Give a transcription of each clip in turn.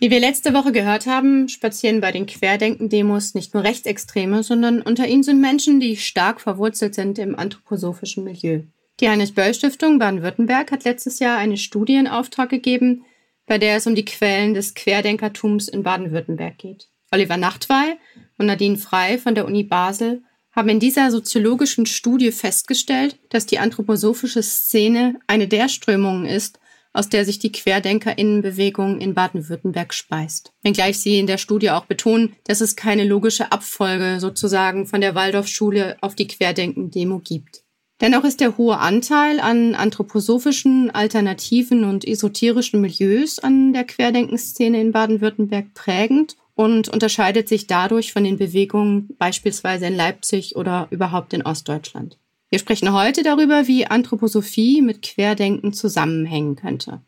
Wie wir letzte Woche gehört haben, spazieren bei den Querdenken-Demos nicht nur Rechtsextreme, sondern unter ihnen sind Menschen, die stark verwurzelt sind im anthroposophischen Milieu. Die Heinrich-Böll-Stiftung Baden-Württemberg hat letztes Jahr eine Studie in Auftrag gegeben, bei der es um die Quellen des Querdenkertums in Baden-Württemberg geht. Oliver Nachtwey und Nadine Frei von der Uni Basel haben in dieser soziologischen Studie festgestellt, dass die anthroposophische Szene eine der Strömungen ist, aus der sich die Querdenkerinnenbewegung in Baden-Württemberg speist. Wenngleich sie in der Studie auch betonen, dass es keine logische Abfolge sozusagen von der Waldorfschule auf die Querdenken-Demo gibt. Dennoch ist der hohe Anteil an anthroposophischen, alternativen und esoterischen Milieus an der Querdenkenszene in Baden-Württemberg prägend und unterscheidet sich dadurch von den Bewegungen beispielsweise in Leipzig oder überhaupt in Ostdeutschland. Wir sprechen heute darüber, wie Anthroposophie mit Querdenken zusammenhängen könnte.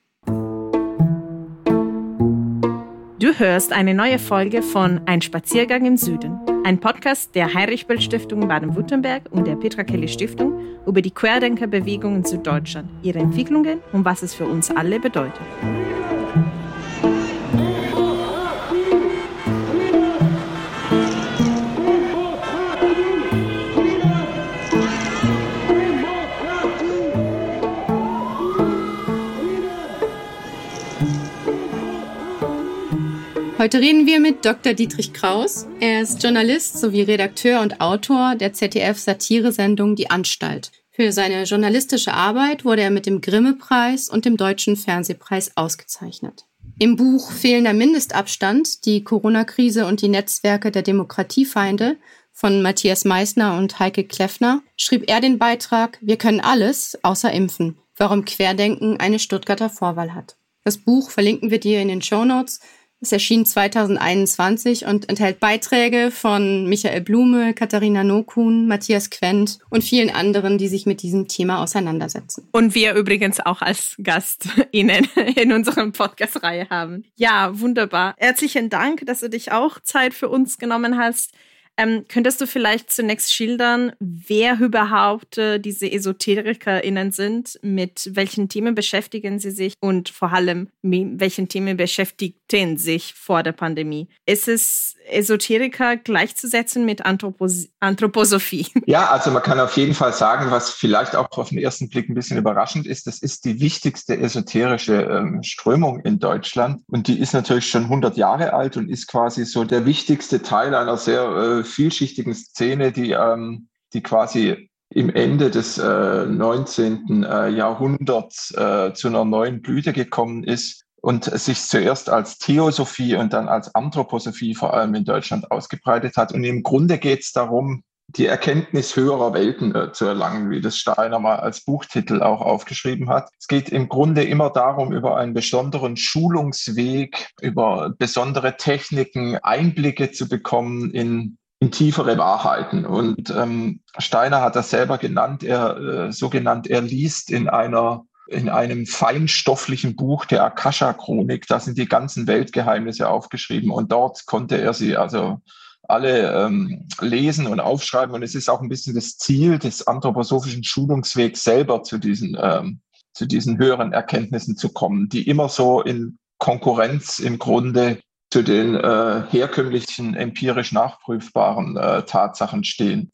Du hörst eine neue Folge von Ein Spaziergang im Süden, ein Podcast der Heinrich-Böll-Stiftung Baden-Württemberg und der Petra Kelly Stiftung über die Querdenkerbewegung in Süddeutschland, ihre Entwicklungen und was es für uns alle bedeutet. Heute reden wir mit Dr. Dietrich Kraus. Er ist Journalist sowie Redakteur und Autor der ZDF-Satiresendung Die Anstalt. Für seine journalistische Arbeit wurde er mit dem Grimme-Preis und dem Deutschen Fernsehpreis ausgezeichnet. Im Buch Fehlender Mindestabstand, die Corona-Krise und die Netzwerke der Demokratiefeinde von Matthias Meissner und Heike Kleffner schrieb er den Beitrag Wir können alles außer impfen, warum Querdenken eine Stuttgarter Vorwahl hat. Das Buch verlinken wir dir in den Show Notes es erschien 2021 und enthält Beiträge von Michael Blume, Katharina Nokun, Matthias Quent und vielen anderen, die sich mit diesem Thema auseinandersetzen. Und wir übrigens auch als Gast Ihnen in unserem Podcast-Reihe haben. Ja, wunderbar. Herzlichen Dank, dass du dich auch Zeit für uns genommen hast. Ähm, könntest du vielleicht zunächst schildern, wer überhaupt äh, diese EsoterikerInnen sind, mit welchen Themen beschäftigen sie sich und vor allem mit welchen Themen beschäftigten sich vor der Pandemie? Ist es Esoteriker gleichzusetzen mit Anthropos Anthroposophie? Ja, also man kann auf jeden Fall sagen, was vielleicht auch auf den ersten Blick ein bisschen überraschend ist, das ist die wichtigste esoterische ähm, Strömung in Deutschland und die ist natürlich schon 100 Jahre alt und ist quasi so der wichtigste Teil einer sehr äh, vielschichtigen Szene, die, ähm, die quasi im Ende des äh, 19. Äh, Jahrhunderts äh, zu einer neuen Blüte gekommen ist und sich zuerst als Theosophie und dann als Anthroposophie vor allem in Deutschland ausgebreitet hat. Und im Grunde geht es darum, die Erkenntnis höherer Welten äh, zu erlangen, wie das Steiner mal als Buchtitel auch aufgeschrieben hat. Es geht im Grunde immer darum, über einen besonderen Schulungsweg, über besondere Techniken Einblicke zu bekommen in in tiefere Wahrheiten. Und ähm, Steiner hat das selber genannt, er äh, so genannt, er liest in einer in einem feinstofflichen Buch der Akasha-Chronik, da sind die ganzen Weltgeheimnisse aufgeschrieben und dort konnte er sie also alle ähm, lesen und aufschreiben. Und es ist auch ein bisschen das Ziel des anthroposophischen Schulungswegs selber zu diesen, ähm, zu diesen höheren Erkenntnissen zu kommen, die immer so in Konkurrenz im Grunde zu den äh, herkömmlichen empirisch nachprüfbaren äh, Tatsachen stehen.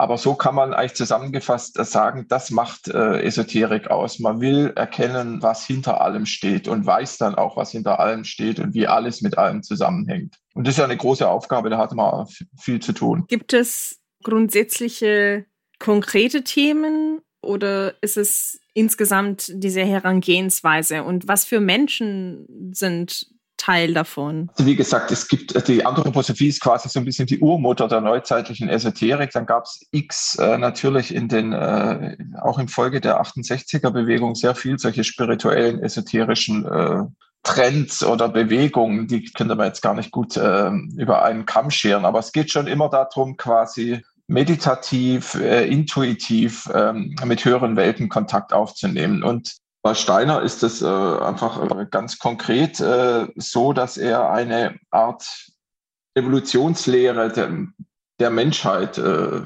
Aber so kann man eigentlich zusammengefasst sagen, das macht äh, Esoterik aus. Man will erkennen, was hinter allem steht und weiß dann auch, was hinter allem steht und wie alles mit allem zusammenhängt. Und das ist ja eine große Aufgabe, da hat man viel zu tun. Gibt es grundsätzliche konkrete Themen oder ist es insgesamt diese Herangehensweise? Und was für Menschen sind Teil davon? Also wie gesagt, es gibt die Anthroposophie ist quasi so ein bisschen die Urmutter der neuzeitlichen Esoterik. Dann gab es X äh, natürlich in den äh, auch im Folge der 68er Bewegung sehr viel solche spirituellen esoterischen äh, Trends oder Bewegungen, die können wir jetzt gar nicht gut äh, über einen Kamm scheren, aber es geht schon immer darum, quasi meditativ, äh, intuitiv ähm, mit höheren Welten Kontakt aufzunehmen. Und bei Steiner ist es äh, einfach äh, ganz konkret äh, so, dass er eine Art Evolutionslehre der, der Menschheit äh,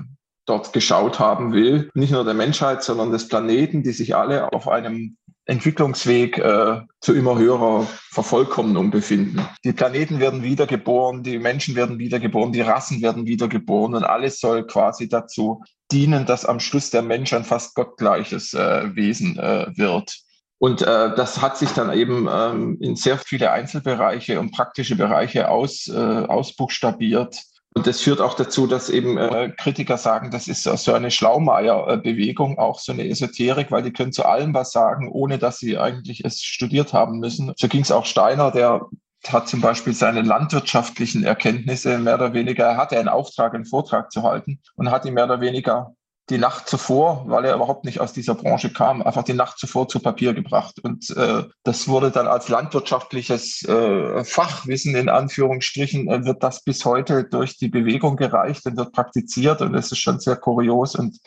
dort geschaut haben will. Nicht nur der Menschheit, sondern des Planeten, die sich alle auf einem Entwicklungsweg äh, zu immer höherer Vervollkommnung befinden. Die Planeten werden wiedergeboren, die Menschen werden wiedergeboren, die Rassen werden wiedergeboren und alles soll quasi dazu dienen, dass am Schluss der Mensch ein fast gottgleiches äh, Wesen äh, wird. Und äh, das hat sich dann eben ähm, in sehr viele Einzelbereiche und praktische Bereiche aus, äh, ausbuchstabiert. Und das führt auch dazu, dass eben äh, Kritiker sagen, das ist so eine Schlaumeier-Bewegung, auch so eine Esoterik, weil die können zu allem was sagen, ohne dass sie eigentlich es studiert haben müssen. So ging es auch Steiner, der hat zum Beispiel seine landwirtschaftlichen Erkenntnisse mehr oder weniger, er hatte einen Auftrag, einen Vortrag zu halten und hat ihn mehr oder weniger die Nacht zuvor, weil er überhaupt nicht aus dieser Branche kam, einfach die Nacht zuvor zu Papier gebracht. Und äh, das wurde dann als landwirtschaftliches äh, Fachwissen in Anführungsstrichen, äh, wird das bis heute durch die Bewegung gereicht und wird praktiziert. Und es ist schon sehr kurios und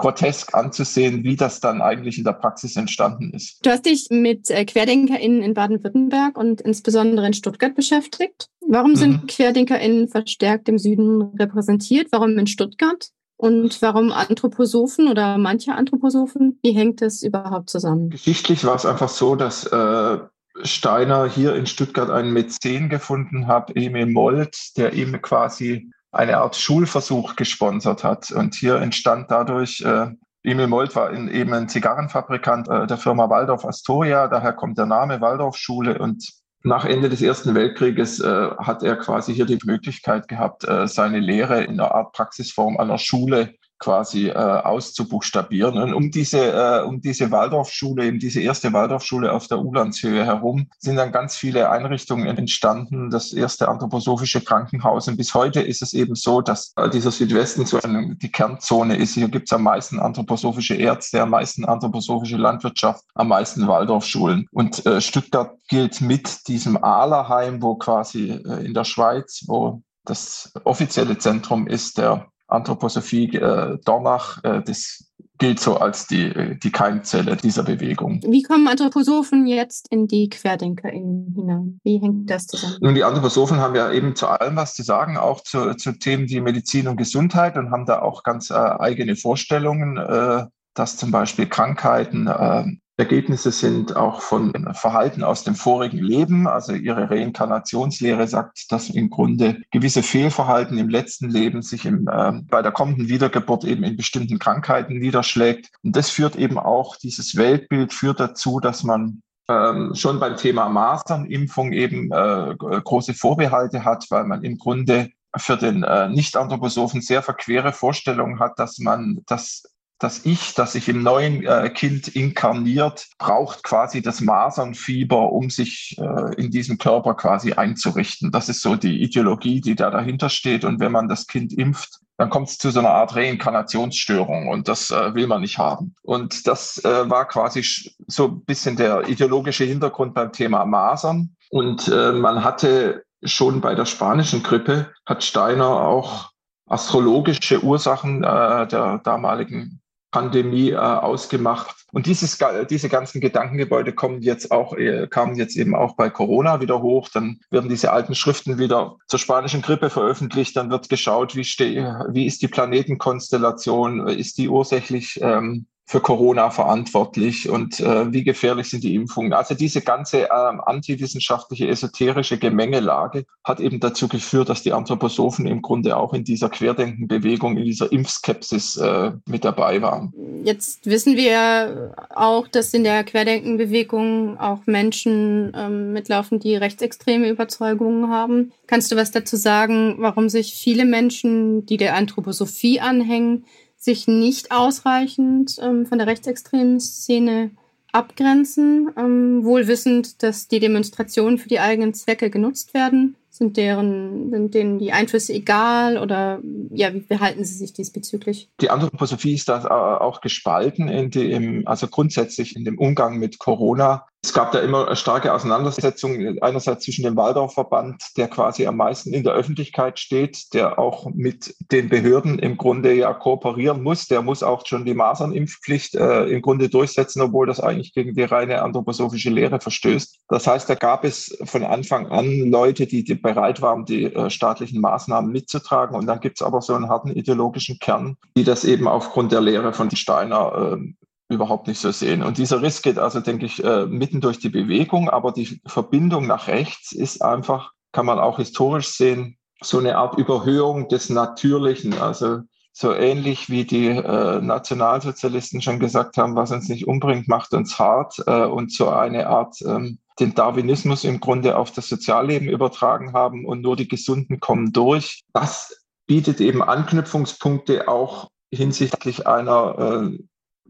grotesk anzusehen, wie das dann eigentlich in der Praxis entstanden ist. Du hast dich mit äh, QuerdenkerInnen in Baden-Württemberg und insbesondere in Stuttgart beschäftigt. Warum sind mhm. QuerdenkerInnen verstärkt im Süden repräsentiert? Warum in Stuttgart? Und warum Anthroposophen oder manche Anthroposophen? Wie hängt das überhaupt zusammen? Geschichtlich war es einfach so, dass äh, Steiner hier in Stuttgart einen Mäzen gefunden hat, Emil Molt, der ihm quasi eine Art Schulversuch gesponsert hat. Und hier entstand dadurch, äh, Emil Molt war in, eben ein Zigarrenfabrikant äh, der Firma Waldorf Astoria, daher kommt der Name Waldorfschule und nach Ende des Ersten Weltkrieges äh, hat er quasi hier die Möglichkeit gehabt, äh, seine Lehre in einer Art Praxisform an der Schule quasi äh, auszubuchstabieren. Und um diese, äh, um diese Waldorfschule, eben diese erste Waldorfschule auf der Ulandshöhe herum, sind dann ganz viele Einrichtungen entstanden. Das erste anthroposophische Krankenhaus. Und bis heute ist es eben so, dass äh, dieser Südwesten so eine, die Kernzone ist. Hier gibt es am meisten anthroposophische Ärzte, am meisten anthroposophische Landwirtschaft, am meisten Waldorfschulen. Und äh, Stuttgart gilt mit diesem Ahlerheim, wo quasi äh, in der Schweiz, wo das offizielle Zentrum ist der Anthroposophie äh, Dornach, äh, das gilt so als die, die Keimzelle dieser Bewegung. Wie kommen Anthroposophen jetzt in die QuerdenkerInnen hinein? Wie hängt das zusammen? Nun, die Anthroposophen haben ja eben zu allem was zu sagen, auch zu, zu Themen wie Medizin und Gesundheit und haben da auch ganz äh, eigene Vorstellungen, äh, dass zum Beispiel Krankheiten äh, Ergebnisse sind auch von Verhalten aus dem vorigen Leben. Also ihre Reinkarnationslehre sagt, dass im Grunde gewisse Fehlverhalten im letzten Leben sich im, äh, bei der kommenden Wiedergeburt eben in bestimmten Krankheiten niederschlägt. Und das führt eben auch, dieses Weltbild führt dazu, dass man ähm, schon beim Thema Masernimpfung eben äh, große Vorbehalte hat, weil man im Grunde für den äh, Nicht-Anthroposophen sehr verquere Vorstellungen hat, dass man das das Ich, das sich im neuen äh, Kind inkarniert, braucht quasi das Masernfieber, um sich äh, in diesem Körper quasi einzurichten. Das ist so die Ideologie, die da dahinter steht. Und wenn man das Kind impft, dann kommt es zu so einer Art Reinkarnationsstörung und das äh, will man nicht haben. Und das äh, war quasi so ein bisschen der ideologische Hintergrund beim Thema Masern. Und äh, man hatte schon bei der spanischen Grippe, hat Steiner auch astrologische Ursachen äh, der damaligen Pandemie äh, ausgemacht. Und dieses, diese ganzen Gedankengebäude kommen jetzt auch, äh, kamen jetzt eben auch bei Corona wieder hoch. Dann werden diese alten Schriften wieder zur spanischen Grippe veröffentlicht. Dann wird geschaut, wie, ste wie ist die Planetenkonstellation? Ist die ursächlich ähm, für Corona verantwortlich und äh, wie gefährlich sind die Impfungen. Also diese ganze ähm, antiwissenschaftliche, esoterische Gemengelage hat eben dazu geführt, dass die Anthroposophen im Grunde auch in dieser Querdenkenbewegung, in dieser Impfskepsis äh, mit dabei waren. Jetzt wissen wir auch, dass in der Querdenkenbewegung auch Menschen ähm, mitlaufen, die rechtsextreme Überzeugungen haben. Kannst du was dazu sagen, warum sich viele Menschen, die der Anthroposophie anhängen, sich nicht ausreichend ähm, von der rechtsextremen Szene abgrenzen, ähm, wohl wissend, dass die Demonstrationen für die eigenen Zwecke genutzt werden. Sind deren, sind denen die Einflüsse egal oder ja, wie verhalten sie sich diesbezüglich? Die Anthroposophie ist da äh, auch gespalten in dem, also grundsätzlich in dem Umgang mit Corona es gab da immer starke Auseinandersetzung, einerseits zwischen dem Waldorfverband, der quasi am meisten in der Öffentlichkeit steht, der auch mit den Behörden im Grunde ja kooperieren muss. Der muss auch schon die Masernimpfpflicht äh, im Grunde durchsetzen, obwohl das eigentlich gegen die reine anthroposophische Lehre verstößt. Das heißt, da gab es von Anfang an Leute, die, die bereit waren, die äh, staatlichen Maßnahmen mitzutragen. Und dann gibt es aber so einen harten ideologischen Kern, die das eben aufgrund der Lehre von Steiner äh, überhaupt nicht so sehen. Und dieser Riss geht also, denke ich, äh, mitten durch die Bewegung, aber die Verbindung nach rechts ist einfach, kann man auch historisch sehen, so eine Art Überhöhung des Natürlichen. Also so ähnlich wie die äh, Nationalsozialisten schon gesagt haben, was uns nicht umbringt, macht uns hart äh, und so eine Art ähm, den Darwinismus im Grunde auf das Sozialleben übertragen haben und nur die Gesunden kommen durch. Das bietet eben Anknüpfungspunkte auch hinsichtlich einer äh,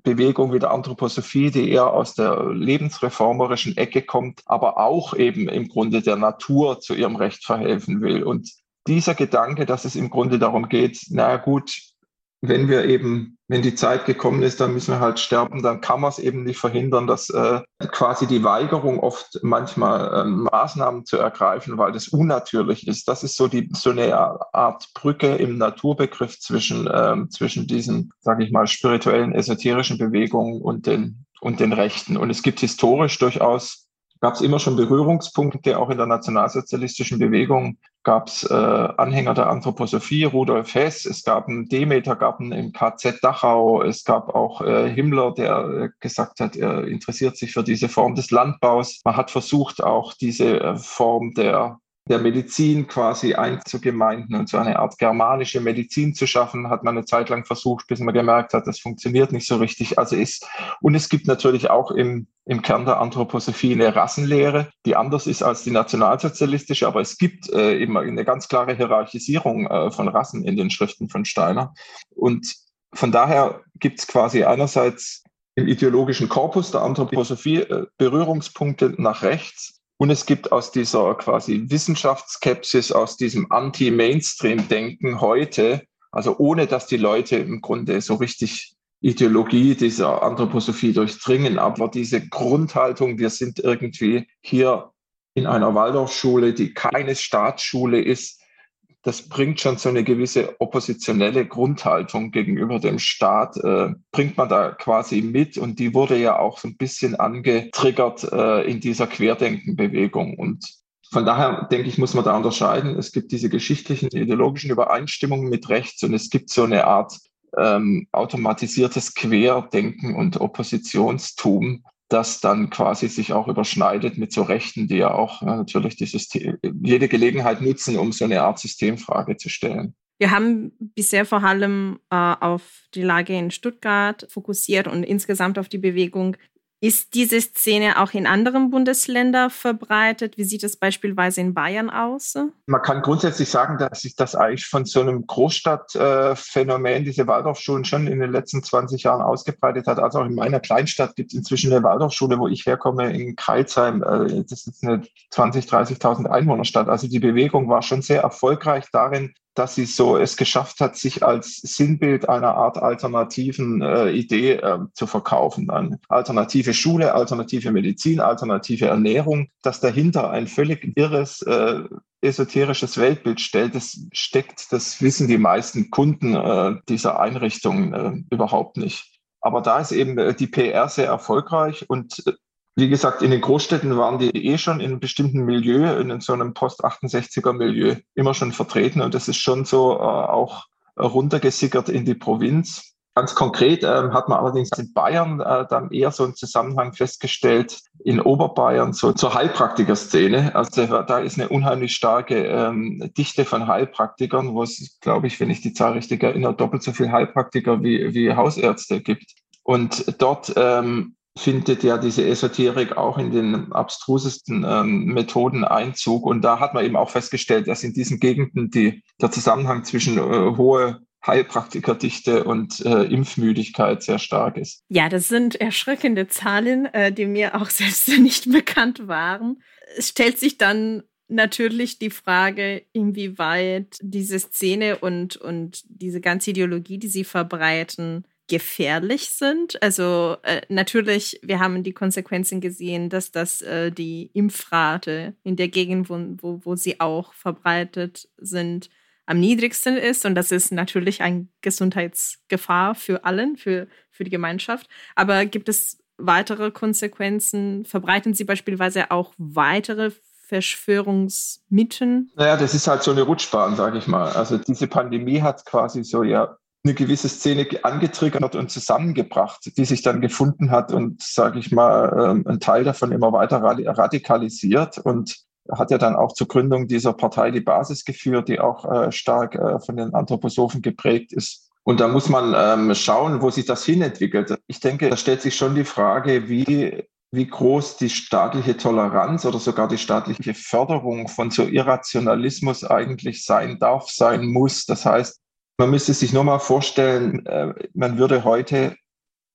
Bewegung wie der Anthroposophie, die eher aus der lebensreformerischen Ecke kommt, aber auch eben im Grunde der Natur zu ihrem Recht verhelfen will. Und dieser Gedanke, dass es im Grunde darum geht, na gut, wenn wir eben, wenn die Zeit gekommen ist, dann müssen wir halt sterben, dann kann man es eben nicht verhindern, dass äh, quasi die Weigerung oft manchmal äh, Maßnahmen zu ergreifen, weil das unnatürlich ist. Das ist so die so eine Art Brücke im Naturbegriff zwischen äh, zwischen diesen, sage ich mal, spirituellen, esoterischen Bewegungen und den und den Rechten. Und es gibt historisch durchaus gab es immer schon Berührungspunkte, auch in der nationalsozialistischen Bewegung? Gab es äh, Anhänger der Anthroposophie, Rudolf Hess, es gab einen Demetergarten im KZ Dachau, es gab auch äh, Himmler, der äh, gesagt hat, er interessiert sich für diese Form des Landbaus. Man hat versucht, auch diese äh, Form der der Medizin quasi einzugemeinden und so eine Art germanische Medizin zu schaffen, hat man eine Zeit lang versucht, bis man gemerkt hat, das funktioniert nicht so richtig. Also ist, und es gibt natürlich auch im, im Kern der Anthroposophie eine Rassenlehre, die anders ist als die nationalsozialistische, aber es gibt äh, eben eine ganz klare Hierarchisierung äh, von Rassen in den Schriften von Steiner. Und von daher gibt es quasi einerseits im ideologischen Korpus der Anthroposophie äh, Berührungspunkte nach rechts, und es gibt aus dieser quasi Wissenschaftsskepsis, aus diesem Anti-Mainstream-Denken heute, also ohne dass die Leute im Grunde so richtig Ideologie dieser Anthroposophie durchdringen, aber diese Grundhaltung, wir sind irgendwie hier in einer Waldorfschule, die keine Staatsschule ist, das bringt schon so eine gewisse oppositionelle Grundhaltung gegenüber dem Staat, äh, bringt man da quasi mit und die wurde ja auch so ein bisschen angetriggert äh, in dieser Querdenkenbewegung und von daher denke ich, muss man da unterscheiden. Es gibt diese geschichtlichen, ideologischen Übereinstimmungen mit rechts und es gibt so eine Art ähm, automatisiertes Querdenken und Oppositionstum, das dann quasi sich auch überschneidet mit so Rechten, die ja auch ja, natürlich die System, jede Gelegenheit nutzen, um so eine Art Systemfrage zu stellen. Wir haben bisher vor allem äh, auf die Lage in Stuttgart fokussiert und insgesamt auf die Bewegung ist diese Szene auch in anderen Bundesländern verbreitet? Wie sieht es beispielsweise in Bayern aus? Man kann grundsätzlich sagen, dass sich das eigentlich von so einem Großstadtphänomen, diese Waldorfschulen, schon in den letzten 20 Jahren ausgebreitet hat. Also auch in meiner Kleinstadt gibt es inzwischen eine Waldorfschule, wo ich herkomme, in Kreilsheim. Äh, das ist eine 20.000, 30.000 Einwohnerstadt. Also die Bewegung war schon sehr erfolgreich darin, dass sie so es geschafft hat, sich als Sinnbild einer Art alternativen äh, Idee äh, zu verkaufen. Eine alternative Schule, alternative Medizin, alternative Ernährung, dass dahinter ein völlig irres äh, esoterisches Weltbild stellt, das steckt, das wissen die meisten Kunden äh, dieser Einrichtungen äh, überhaupt nicht. Aber da ist eben äh, die PR sehr erfolgreich und äh, wie gesagt, in den Großstädten waren die eh schon in einem bestimmten Milieu, in so einem Post-68er Milieu immer schon vertreten und das ist schon so äh, auch runtergesickert in die Provinz. Ganz konkret ähm, hat man allerdings in Bayern äh, dann eher so einen Zusammenhang festgestellt, in Oberbayern so zur Heilpraktiker-Szene. Also da ist eine unheimlich starke ähm, Dichte von Heilpraktikern, wo es, glaube ich, wenn ich die Zahl richtig erinnere, doppelt so viel Heilpraktiker wie, wie Hausärzte gibt. Und dort ähm, findet ja diese Esoterik auch in den abstrusesten ähm, Methoden Einzug. Und da hat man eben auch festgestellt, dass in diesen Gegenden die, der Zusammenhang zwischen äh, hohe Heilpraktikerdichte und äh, Impfmüdigkeit sehr stark ist. Ja, das sind erschreckende Zahlen, äh, die mir auch selbst nicht bekannt waren. Es stellt sich dann natürlich die Frage, inwieweit diese Szene und, und diese ganze Ideologie, die sie verbreiten, gefährlich sind. Also äh, natürlich, wir haben die Konsequenzen gesehen, dass das äh, die Impfrate in der Gegend, wo, wo, wo sie auch verbreitet sind, am niedrigsten ist. Und das ist natürlich eine Gesundheitsgefahr für allen, für, für die Gemeinschaft. Aber gibt es weitere Konsequenzen? Verbreiten sie beispielsweise auch weitere Verschwörungsmythen? Naja, das ist halt so eine Rutschbahn, sage ich mal. Also diese Pandemie hat quasi so ja eine gewisse Szene angetriggert und zusammengebracht, die sich dann gefunden hat und, sage ich mal, ähm, ein Teil davon immer weiter radikalisiert und hat ja dann auch zur Gründung dieser Partei die Basis geführt, die auch äh, stark äh, von den Anthroposophen geprägt ist. Und da muss man ähm, schauen, wo sich das hinentwickelt. Ich denke, da stellt sich schon die Frage, wie, wie groß die staatliche Toleranz oder sogar die staatliche Förderung von so Irrationalismus eigentlich sein darf, sein muss. Das heißt, man müsste sich nur mal vorstellen, äh, man würde heute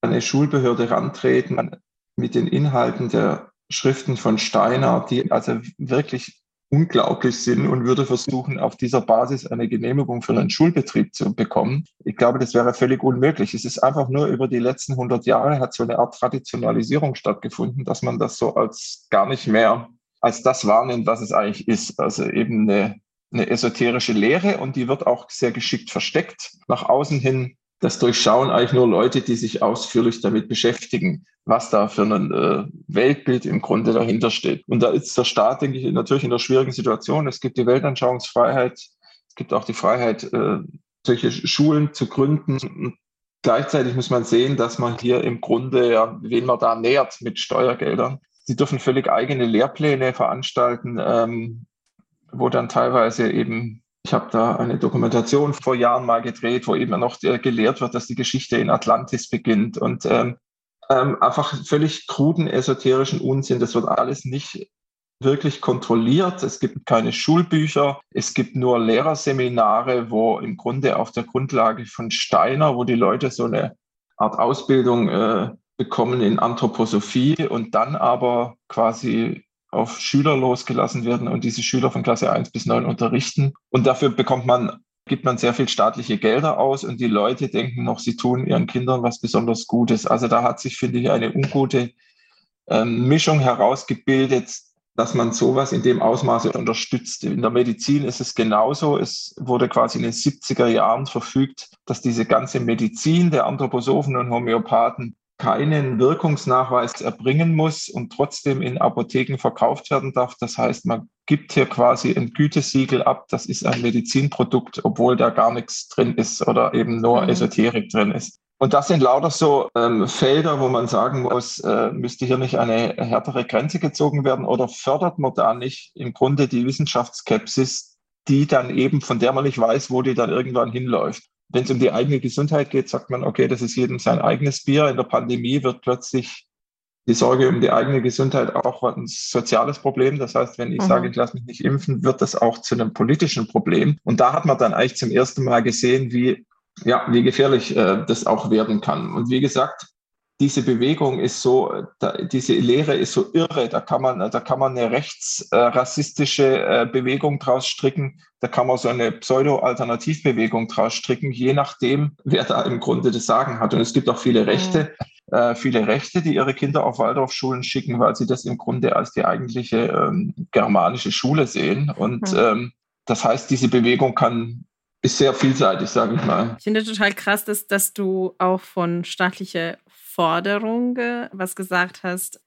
an eine Schulbehörde rantreten mit den Inhalten der Schriften von Steiner, die also wirklich unglaublich sind und würde versuchen, auf dieser Basis eine Genehmigung für einen Schulbetrieb zu bekommen. Ich glaube, das wäre völlig unmöglich. Es ist einfach nur über die letzten 100 Jahre hat so eine Art Traditionalisierung stattgefunden, dass man das so als gar nicht mehr als das wahrnimmt, was es eigentlich ist. Also eben eine, eine esoterische Lehre und die wird auch sehr geschickt versteckt. Nach außen hin das durchschauen eigentlich nur Leute, die sich ausführlich damit beschäftigen, was da für ein äh, Weltbild im Grunde dahinter steht. Und da ist der Staat, denke ich, natürlich in einer schwierigen Situation. Es gibt die Weltanschauungsfreiheit, es gibt auch die Freiheit, äh, solche Schulen zu gründen. Gleichzeitig muss man sehen, dass man hier im Grunde, ja, wen man da nähert mit Steuergeldern. Sie dürfen völlig eigene Lehrpläne veranstalten, ähm, wo dann teilweise eben ich habe da eine Dokumentation vor Jahren mal gedreht, wo eben noch äh, gelehrt wird, dass die Geschichte in Atlantis beginnt und ähm, ähm, einfach völlig kruden esoterischen Unsinn. Das wird alles nicht wirklich kontrolliert. Es gibt keine Schulbücher. Es gibt nur Lehrerseminare, wo im Grunde auf der Grundlage von Steiner, wo die Leute so eine Art Ausbildung äh, bekommen in Anthroposophie und dann aber quasi auf Schüler losgelassen werden und diese Schüler von Klasse 1 bis 9 unterrichten. Und dafür bekommt man, gibt man sehr viel staatliche Gelder aus und die Leute denken noch, sie tun ihren Kindern was besonders Gutes. Also da hat sich, finde ich, eine ungute ähm, Mischung herausgebildet, dass man sowas in dem Ausmaße unterstützt. In der Medizin ist es genauso. Es wurde quasi in den 70er Jahren verfügt, dass diese ganze Medizin der Anthroposophen und Homöopathen keinen Wirkungsnachweis erbringen muss und trotzdem in Apotheken verkauft werden darf. Das heißt, man gibt hier quasi ein Gütesiegel ab, das ist ein Medizinprodukt, obwohl da gar nichts drin ist oder eben nur mhm. Esoterik drin ist. Und das sind lauter so ähm, Felder, wo man sagen muss, äh, müsste hier nicht eine härtere Grenze gezogen werden oder fördert man da nicht im Grunde die Wissenschaftsskepsis, die dann eben, von der man nicht weiß, wo die dann irgendwann hinläuft wenn es um die eigene Gesundheit geht, sagt man, okay, das ist jedem sein eigenes Bier. In der Pandemie wird plötzlich die Sorge um die eigene Gesundheit auch ein soziales Problem. Das heißt, wenn ich mhm. sage, ich lasse mich nicht impfen, wird das auch zu einem politischen Problem. Und da hat man dann eigentlich zum ersten Mal gesehen, wie, ja, wie gefährlich äh, das auch werden kann. Und wie gesagt, diese Bewegung ist so, da, diese Lehre ist so irre, da kann man, da kann man eine rechtsrassistische äh, Bewegung draus stricken, da kann man so eine Pseudo-Alternativbewegung draus stricken, je nachdem, wer da im Grunde das Sagen hat. Und es gibt auch viele Rechte, mhm. äh, viele Rechte, die ihre Kinder auf Waldorfschulen schicken, weil sie das im Grunde als die eigentliche ähm, germanische Schule sehen. Und mhm. ähm, das heißt, diese Bewegung kann ist sehr vielseitig, sage ich mal. Ich finde total krass, dass, dass du auch von staatlicher Forderung was gesagt hast.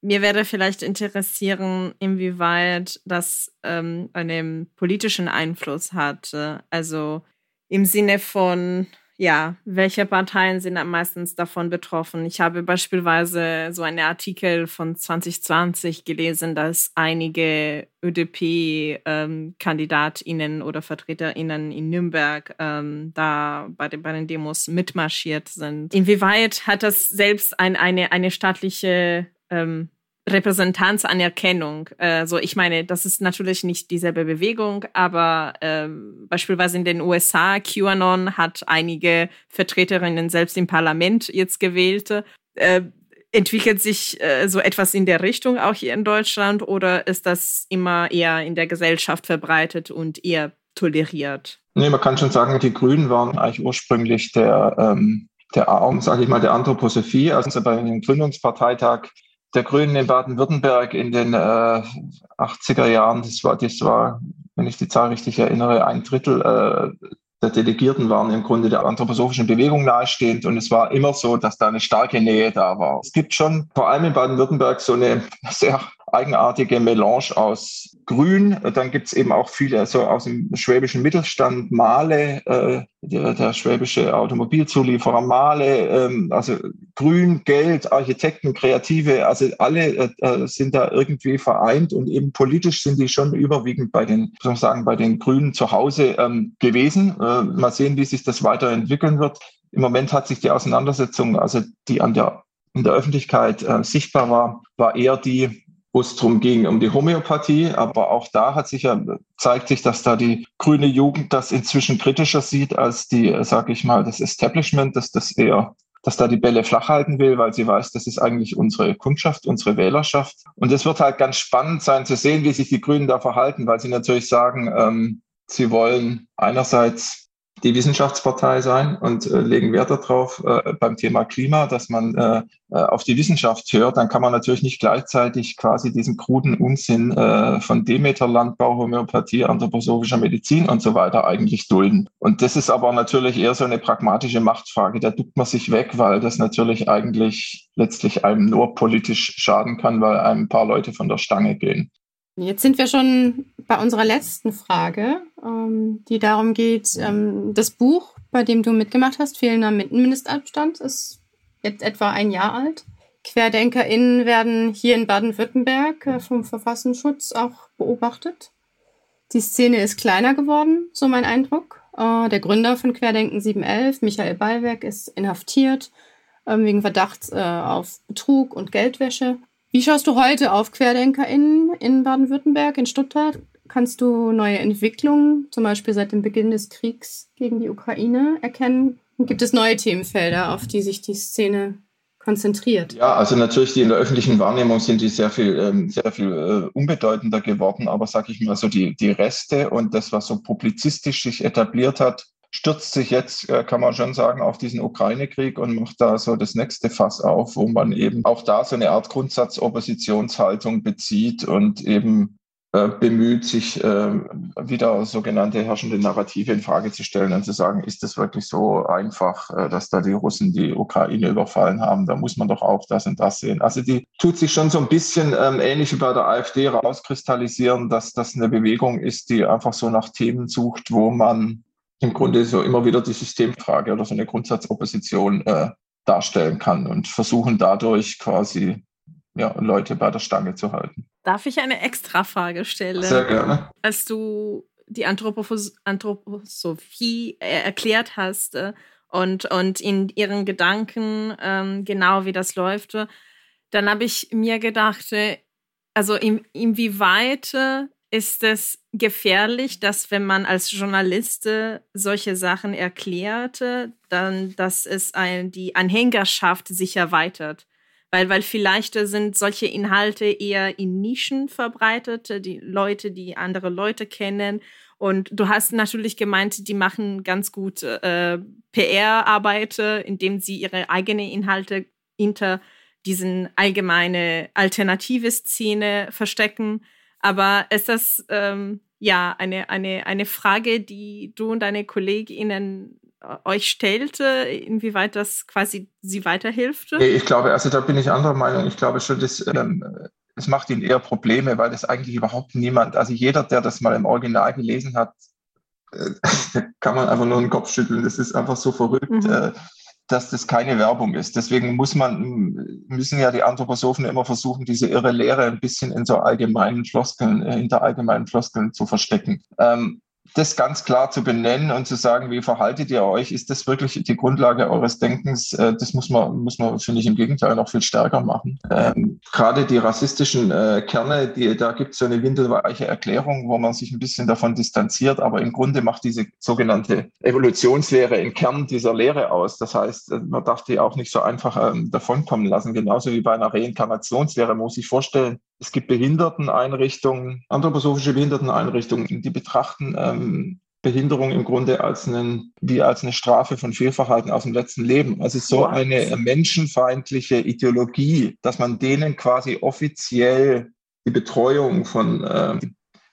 Mir wäre vielleicht interessieren, inwieweit das ähm, einen politischen Einfluss hatte. Also im Sinne von, ja, welche Parteien sind am meisten davon betroffen? Ich habe beispielsweise so einen Artikel von 2020 gelesen, dass einige ÖDP-KandidatInnen ähm, oder VertreterInnen in Nürnberg ähm, da bei den, bei den Demos mitmarschiert sind. Inwieweit hat das selbst ein, eine, eine staatliche ähm, Repräsentanz, Anerkennung. Also ich meine, das ist natürlich nicht dieselbe Bewegung, aber ähm, beispielsweise in den USA, QAnon hat einige Vertreterinnen selbst im Parlament jetzt gewählt. Äh, entwickelt sich äh, so etwas in der Richtung auch hier in Deutschland oder ist das immer eher in der Gesellschaft verbreitet und eher toleriert? Nee, man kann schon sagen, die Grünen waren eigentlich ursprünglich der, ähm, der Arm, sage ich mal, der Anthroposophie. Also bei dem Gründungsparteitag der Grünen in Baden-Württemberg in den äh, 80er Jahren, das war, das war, wenn ich die Zahl richtig erinnere, ein Drittel äh, der Delegierten waren im Grunde der anthroposophischen Bewegung nahestehend und es war immer so, dass da eine starke Nähe da war. Es gibt schon vor allem in Baden-Württemberg so eine sehr eigenartige Melange aus Grün. Dann gibt's eben auch viele so aus dem schwäbischen Mittelstand, Male, äh, der, der schwäbische Automobilzulieferer Male, ähm, also Grün, Geld, Architekten, Kreative, also alle äh, äh, sind da irgendwie vereint und eben politisch sind die schon überwiegend bei den, soll ich sagen, bei den Grünen zu Hause ähm, gewesen. Äh, mal sehen, wie sich das weiterentwickeln wird. Im Moment hat sich die Auseinandersetzung, also die an der in der Öffentlichkeit äh, sichtbar war, war eher die, wo es darum ging, um die Homöopathie. Aber auch da hat sich ja, zeigt sich, dass da die grüne Jugend das inzwischen kritischer sieht als die, äh, sage ich mal, das Establishment, dass das eher dass da die Bälle flach halten will, weil sie weiß, das ist eigentlich unsere Kundschaft, unsere Wählerschaft. Und es wird halt ganz spannend sein zu sehen, wie sich die Grünen da verhalten, weil sie natürlich sagen, ähm, sie wollen einerseits die Wissenschaftspartei sein und äh, legen Wert darauf äh, beim Thema Klima, dass man äh, äh, auf die Wissenschaft hört, dann kann man natürlich nicht gleichzeitig quasi diesen kruden Unsinn äh, von Demeter-Landbau, Homöopathie, anthroposophischer Medizin und so weiter eigentlich dulden. Und das ist aber natürlich eher so eine pragmatische Machtfrage. Da duckt man sich weg, weil das natürlich eigentlich letztlich einem nur politisch schaden kann, weil einem ein paar Leute von der Stange gehen. Jetzt sind wir schon bei unserer letzten Frage, ähm, die darum geht, ähm, das Buch, bei dem du mitgemacht hast, Fehlender Mindestabstand, ist jetzt etwa ein Jahr alt. QuerdenkerInnen werden hier in Baden-Württemberg äh, vom Verfassungsschutz auch beobachtet. Die Szene ist kleiner geworden, so mein Eindruck. Äh, der Gründer von Querdenken 711, Michael Ballwerk, ist inhaftiert äh, wegen Verdachts äh, auf Betrug und Geldwäsche. Wie schaust du heute auf QuerdenkerInnen in Baden-Württemberg, in Stuttgart? Kannst du neue Entwicklungen, zum Beispiel seit dem Beginn des Kriegs gegen die Ukraine, erkennen? Gibt es neue Themenfelder, auf die sich die Szene konzentriert? Ja, also natürlich die in der öffentlichen Wahrnehmung sind die sehr viel, ähm, sehr viel äh, unbedeutender geworden, aber sag ich mal so die, die Reste und das, was so publizistisch sich etabliert hat, stürzt sich jetzt, äh, kann man schon sagen, auf diesen Ukraine-Krieg und macht da so das nächste Fass auf, wo man eben auch da so eine Art Grundsatz-Oppositionshaltung bezieht und eben äh, bemüht, sich äh, wieder sogenannte herrschende Narrative in Frage zu stellen und zu sagen, ist das wirklich so einfach, äh, dass da die Russen die Ukraine überfallen haben? Da muss man doch auch das und das sehen. Also die tut sich schon so ein bisschen ähm, ähnlich wie bei der AfD rauskristallisieren, dass das eine Bewegung ist, die einfach so nach Themen sucht, wo man im Grunde so immer wieder die Systemfrage oder so eine Grundsatzopposition äh, darstellen kann und versuchen dadurch quasi ja, Leute bei der Stange zu halten. Darf ich eine Extra-Frage stellen? Sehr gerne. Als du die Anthropos Anthroposophie erklärt hast äh, und, und in ihren Gedanken ähm, genau wie das läuft, dann habe ich mir gedacht, äh, also in, inwieweit äh, ist es gefährlich, dass wenn man als Journalist solche Sachen erklärte, dann, dass es ein, die Anhängerschaft sich erweitert. Weil, weil vielleicht sind solche Inhalte eher in Nischen verbreitet, die Leute, die andere Leute kennen. Und du hast natürlich gemeint, die machen ganz gut äh, PR-Arbeit, indem sie ihre eigenen Inhalte hinter diesen allgemeine alternative Szene verstecken. Aber ist das ähm, ja eine, eine, eine Frage, die du und deine KollegInnen äh, euch stellte, inwieweit das quasi sie weiterhilft? Ich glaube, also da bin ich anderer Meinung. Ich glaube schon, dass ähm, es macht ihnen eher Probleme, weil das eigentlich überhaupt niemand, also jeder, der das mal im Original gelesen hat, äh, kann man einfach nur den Kopf schütteln. Das ist einfach so verrückt. Mhm. Äh, dass das keine Werbung ist. Deswegen muss man, müssen ja die Anthroposophen immer versuchen, diese irre Lehre ein bisschen in so allgemeinen Floskeln, äh, hinter allgemeinen Floskeln zu verstecken. Ähm, das ganz klar zu benennen und zu sagen, wie verhaltet ihr euch, ist das wirklich die Grundlage eures Denkens? Äh, das muss man, muss man, finde ich, im Gegenteil noch viel stärker machen. Ähm, gerade die rassistischen äh, Kerne, die, da gibt es so eine windelweiche Erklärung, wo man sich ein bisschen davon distanziert, aber im Grunde macht diese sogenannte Evolutionslehre in Kern dieser Lehre aus. Das heißt, äh, man darf die auch nicht so einfach ähm, davonkommen lassen, genauso wie bei einer Reinkarnationslehre, muss ich vorstellen, es gibt Behinderteneinrichtungen, anthroposophische Behinderteneinrichtungen, die betrachten ähm, Behinderung im Grunde als einen, wie als eine Strafe von Fehlverhalten aus dem letzten Leben. Also so eine menschenfeindliche Ideologie, dass man denen quasi offiziell die Betreuung von äh,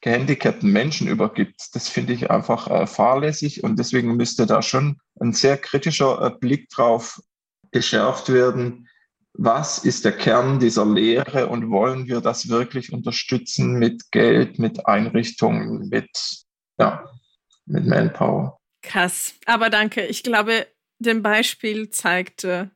gehandicapten Menschen übergibt, das finde ich einfach äh, fahrlässig und deswegen müsste da schon ein sehr kritischer äh, Blick drauf geschärft werden, was ist der Kern dieser Lehre und wollen wir das wirklich unterstützen mit Geld, mit Einrichtungen, mit, ja, mit Manpower. Krass. Aber danke. Ich glaube, dem Beispiel zeigte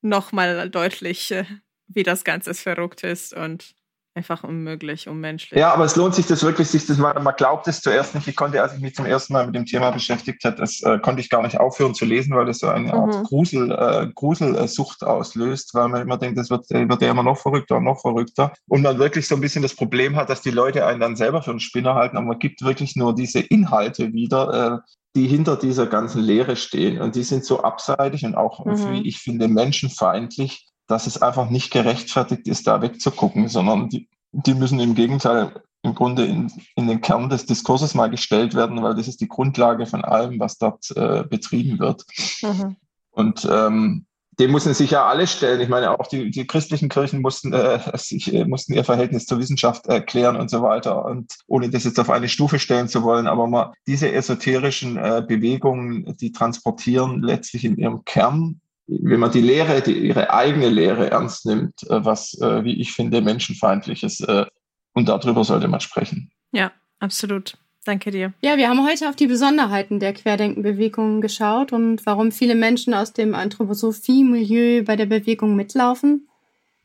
nochmal deutlich, äh, wie das Ganze verrückt ist und einfach unmöglich, unmenschlich. Ja, aber es lohnt sich das wirklich, sich das mal, man glaubt es zuerst nicht. Ich konnte, als ich mich zum ersten Mal mit dem Thema beschäftigt hat, das äh, konnte ich gar nicht aufhören zu lesen, weil das so eine Art mhm. Grusel, äh, Gruselsucht auslöst, weil man immer denkt, das wird, äh, wird ja immer noch verrückter und noch verrückter. Und man wirklich so ein bisschen das Problem hat, dass die Leute einen dann selber für einen Spinner halten, aber man gibt wirklich nur diese Inhalte wieder, äh, die hinter dieser ganzen Lehre stehen. Und die sind so abseitig und auch, mhm. wie ich finde, menschenfeindlich, dass es einfach nicht gerechtfertigt ist, da wegzugucken, sondern die, die müssen im Gegenteil im Grunde in, in den Kern des Diskurses mal gestellt werden, weil das ist die Grundlage von allem, was dort äh, betrieben wird. Mhm. Und ähm, dem mussten sich ja alle stellen. Ich meine, auch die, die christlichen Kirchen mussten, äh, sich, äh, mussten ihr Verhältnis zur Wissenschaft erklären und so weiter. Und ohne das jetzt auf eine Stufe stellen zu wollen, aber mal diese esoterischen äh, Bewegungen, die transportieren letztlich in ihrem Kern wenn man die Lehre, die, ihre eigene Lehre ernst nimmt, äh, was, äh, wie ich finde, menschenfeindliches, äh, und darüber sollte man sprechen. Ja, absolut. Danke dir. Ja, wir haben heute auf die Besonderheiten der Querdenkenbewegung geschaut und warum viele Menschen aus dem Anthroposophie-Milieu bei der Bewegung mitlaufen.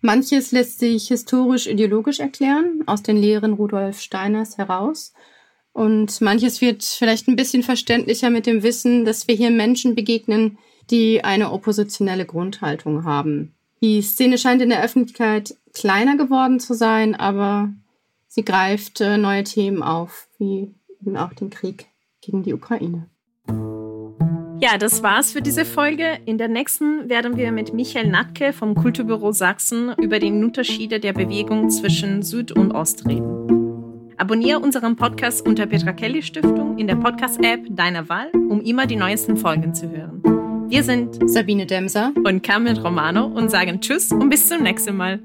Manches lässt sich historisch-ideologisch erklären, aus den Lehren Rudolf Steiners heraus. Und manches wird vielleicht ein bisschen verständlicher mit dem Wissen, dass wir hier Menschen begegnen, die eine oppositionelle Grundhaltung haben. Die Szene scheint in der Öffentlichkeit kleiner geworden zu sein, aber sie greift äh, neue Themen auf, wie eben auch den Krieg gegen die Ukraine. Ja, das war's für diese Folge. In der nächsten werden wir mit Michael Natke vom Kulturbüro Sachsen über die Unterschiede der Bewegung zwischen Süd und Ost reden. Abonniere unseren Podcast unter Petra Kelly Stiftung in der Podcast-App deiner Wahl, um immer die neuesten Folgen zu hören. Wir sind Sabine Demser und Carmen Romano und sagen Tschüss und bis zum nächsten Mal.